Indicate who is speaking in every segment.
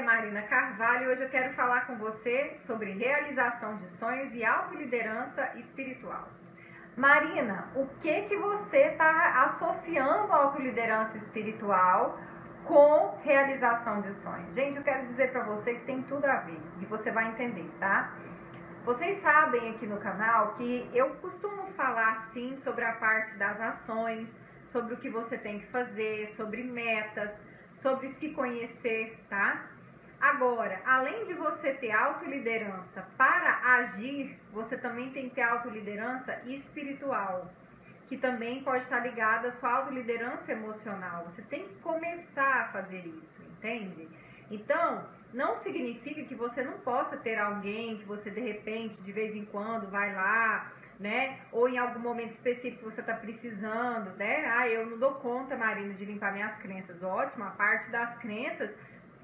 Speaker 1: Marina Carvalho hoje eu quero falar com você sobre realização de sonhos e autoliderança espiritual. Marina, o que que você está associando a autoliderança espiritual com realização de sonhos? Gente, eu quero dizer para você que tem tudo a ver e você vai entender, tá? Vocês sabem aqui no canal que eu costumo falar sim sobre a parte das ações, sobre o que você tem que fazer, sobre metas, sobre se conhecer, tá? Agora, além de você ter autoliderança para agir, você também tem que ter autoliderança espiritual, que também pode estar ligada à sua autoliderança emocional. Você tem que começar a fazer isso, entende? Então, não significa que você não possa ter alguém que você de repente, de vez em quando, vai lá, né? Ou em algum momento específico você está precisando, né? Ah, eu não dou conta, Marina, de limpar minhas crenças. Ótimo, a parte das crenças,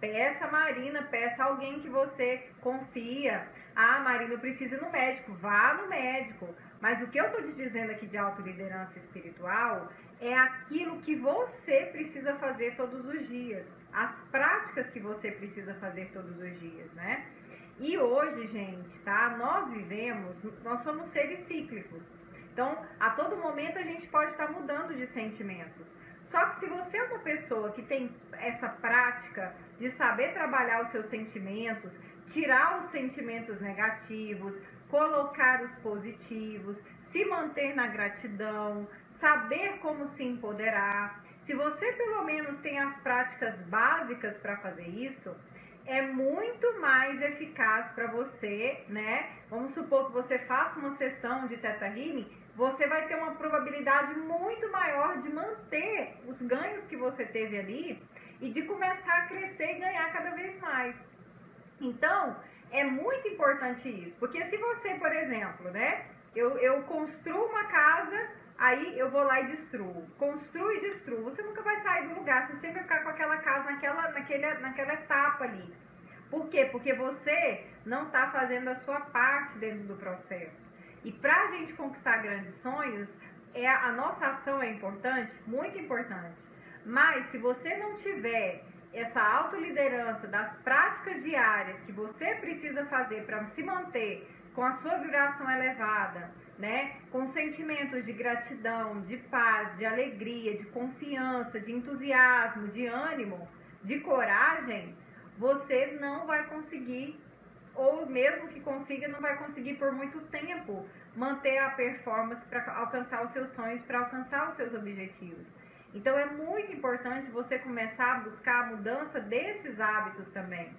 Speaker 1: peça Marina, peça alguém que você confia. Ah, Marina, eu preciso ir no médico. Vá no médico. Mas o que eu estou te dizendo aqui de autoliderança espiritual é aquilo que você precisa fazer todos os dias. As práticas que você precisa fazer todos os dias, né? E hoje, gente, tá? Nós vivemos, nós somos seres cíclicos. Então, a todo momento a gente pode estar mudando de sentimentos. Só que se você é uma pessoa que tem essa prática de saber trabalhar os seus sentimentos, tirar os sentimentos negativos, colocar os positivos, se manter na gratidão, saber como se empoderar. Se você pelo menos tem as práticas básicas para fazer isso, é muito mais eficaz para você, né? Vamos supor que você faça uma sessão de Teta Healing, você vai ter uma probabilidade muito maior de manter os ganhos que você teve ali e de começar a crescer e ganhar cada vez mais. Então, é muito importante isso, porque se você, por exemplo, né, eu, eu construo uma casa Aí eu vou lá e destruo. Construo e destruo. Você nunca vai sair do lugar, você sempre vai ficar com aquela casa naquela, naquele, naquela etapa ali. Por quê? Porque você não está fazendo a sua parte dentro do processo. E para a gente conquistar grandes sonhos, é, a nossa ação é importante, muito importante. Mas se você não tiver essa autoliderança das práticas diárias que você precisa fazer para se manter com a sua vibração elevada, né? Com sentimentos de gratidão, de paz, de alegria, de confiança, de entusiasmo, de ânimo, de coragem, você não vai conseguir, ou mesmo que consiga, não vai conseguir por muito tempo manter a performance para alcançar os seus sonhos, para alcançar os seus objetivos. Então é muito importante você começar a buscar a mudança desses hábitos também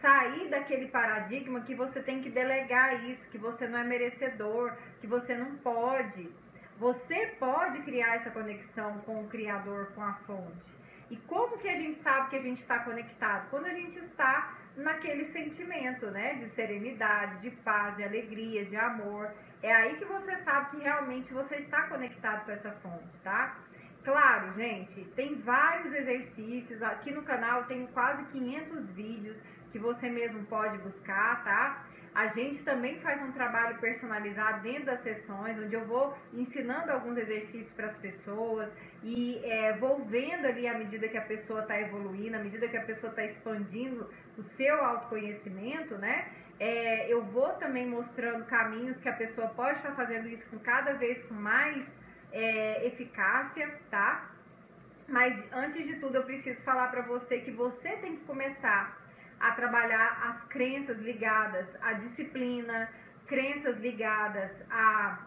Speaker 1: sair daquele paradigma que você tem que delegar isso, que você não é merecedor, que você não pode. Você pode criar essa conexão com o Criador, com a fonte. E como que a gente sabe que a gente está conectado? Quando a gente está naquele sentimento, né? De serenidade, de paz, de alegria, de amor. É aí que você sabe que realmente você está conectado com essa fonte, tá? Claro, gente, tem vários exercícios. Aqui no canal tem quase 500 vídeos que você mesmo pode buscar, tá? A gente também faz um trabalho personalizado dentro das sessões, onde eu vou ensinando alguns exercícios para as pessoas e é, vou vendo ali à medida que a pessoa está evoluindo, à medida que a pessoa está expandindo o seu autoconhecimento, né? É, eu vou também mostrando caminhos que a pessoa pode estar fazendo isso com cada vez com mais é, eficácia, tá? Mas antes de tudo, eu preciso falar para você que você tem que começar a trabalhar as crenças ligadas à disciplina, crenças ligadas a,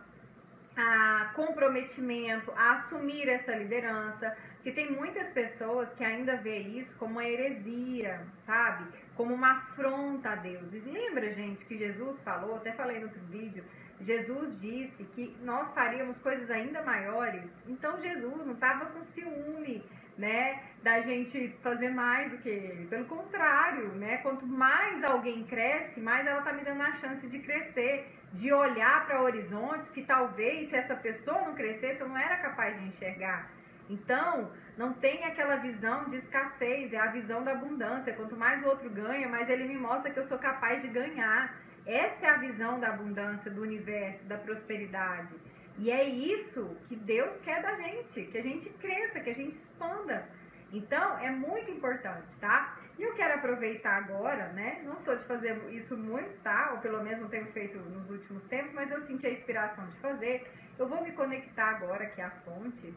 Speaker 1: a comprometimento, a assumir essa liderança, que tem muitas pessoas que ainda vê isso como uma heresia, sabe? Como uma afronta a Deus. E lembra, gente, que Jesus falou, até falei no outro vídeo, Jesus disse que nós faríamos coisas ainda maiores. Então Jesus não estava com ciúme né, da gente fazer mais do que ele. Pelo contrário, né, quanto mais alguém cresce, mais ela está me dando a chance de crescer, de olhar para horizontes que talvez se essa pessoa não crescesse, eu não era capaz de enxergar. Então, não tem aquela visão de escassez, é a visão da abundância. Quanto mais o outro ganha, mais ele me mostra que eu sou capaz de ganhar. Essa é a visão da abundância, do universo, da prosperidade. E é isso que Deus quer da gente, que a gente cresça, que a gente expanda. Então, é muito importante, tá? E eu quero aproveitar agora, né? Não sou de fazer isso muito, tá? Ou pelo menos não tenho feito nos últimos tempos, mas eu senti a inspiração de fazer. Eu vou me conectar agora aqui à fonte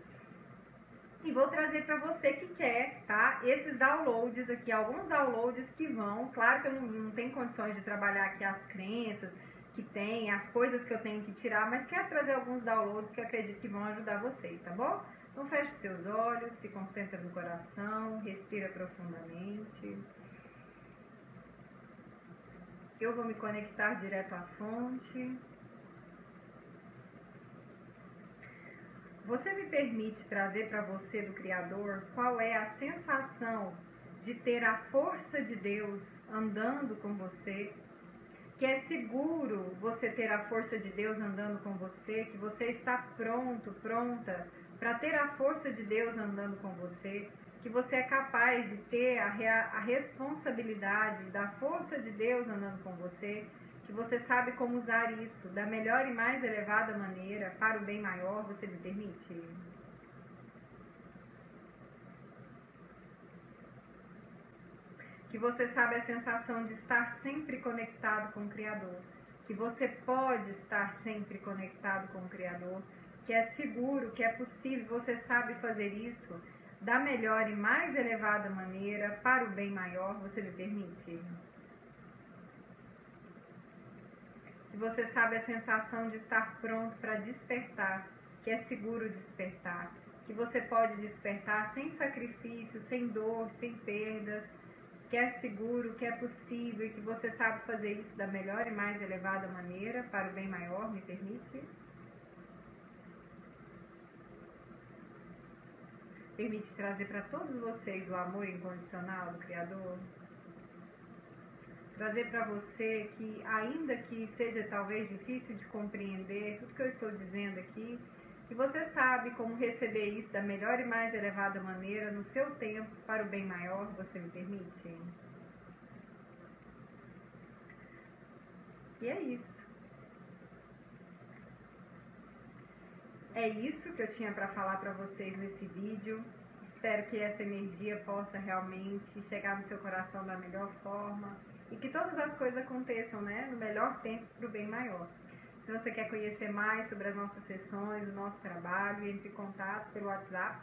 Speaker 1: e vou trazer para você que quer, tá? Esses downloads aqui, alguns downloads que vão, claro que eu não, não tenho condições de trabalhar aqui as crenças que tem, as coisas que eu tenho que tirar, mas quero trazer alguns downloads que acredito que vão ajudar vocês, tá bom? Então feche seus olhos, se concentra no coração, respira profundamente. Eu vou me conectar direto à fonte. Você me permite trazer para você do Criador qual é a sensação de ter a força de Deus andando com você? Que é seguro você ter a força de Deus andando com você, que você está pronto, pronta para ter a força de Deus andando com você, que você é capaz de ter a, a responsabilidade da força de Deus andando com você, que você sabe como usar isso da melhor e mais elevada maneira para o bem maior, você me permite? Que você sabe a sensação de estar sempre conectado com o Criador, que você pode estar sempre conectado com o Criador, que é seguro, que é possível, você sabe fazer isso da melhor e mais elevada maneira para o bem maior, você me permite? Que você sabe a sensação de estar pronto para despertar, que é seguro despertar, que você pode despertar sem sacrifício, sem dor, sem perdas, que é seguro, que é possível e que você sabe fazer isso da melhor e mais elevada maneira para o bem maior, me permite? permite trazer para todos vocês o amor incondicional do Criador? Trazer para você que, ainda que seja talvez difícil de compreender tudo que eu estou dizendo aqui, que você sabe como receber isso da melhor e mais elevada maneira no seu tempo para o bem maior, você me permite? E é isso. É isso que eu tinha para falar para vocês nesse vídeo. Espero que essa energia possa realmente chegar no seu coração da melhor forma e que todas as coisas aconteçam né, no melhor tempo para o bem maior. Se você quer conhecer mais sobre as nossas sessões, o nosso trabalho, entre em contato pelo WhatsApp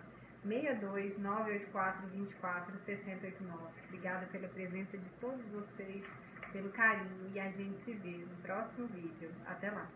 Speaker 1: 62 984 24 6089. Obrigada pela presença de todos vocês, pelo carinho e a gente se vê no próximo vídeo. Até lá!